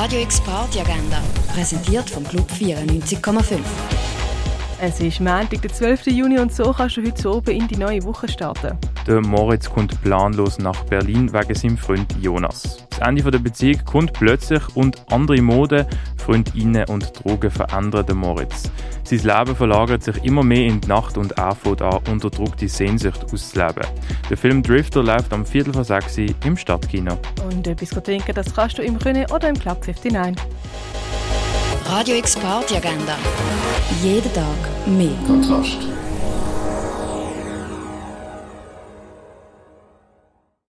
Radio X Party Agenda, präsentiert vom Club 94,5. Es ist Montag, der 12. Juni und so kannst du heute oben in die neue Woche starten. Der Moritz kommt planlos nach Berlin wegen seinem Freund Jonas. Das Ende der Beziehung kommt plötzlich und andere Mode, Freundinnen und Drogen verändern den Moritz. Sein Leben verlagert sich immer mehr in die Nacht und er fängt an, unter Druck die Sehnsucht auszuleben. Der Film Drifter läuft am Viertel vor sechs im Stadtkino. Und etwas trinken, das kannst du im Grünen oder im Club 59. Radio X Party Agenda. Jeden Tag mehr. Kontrast.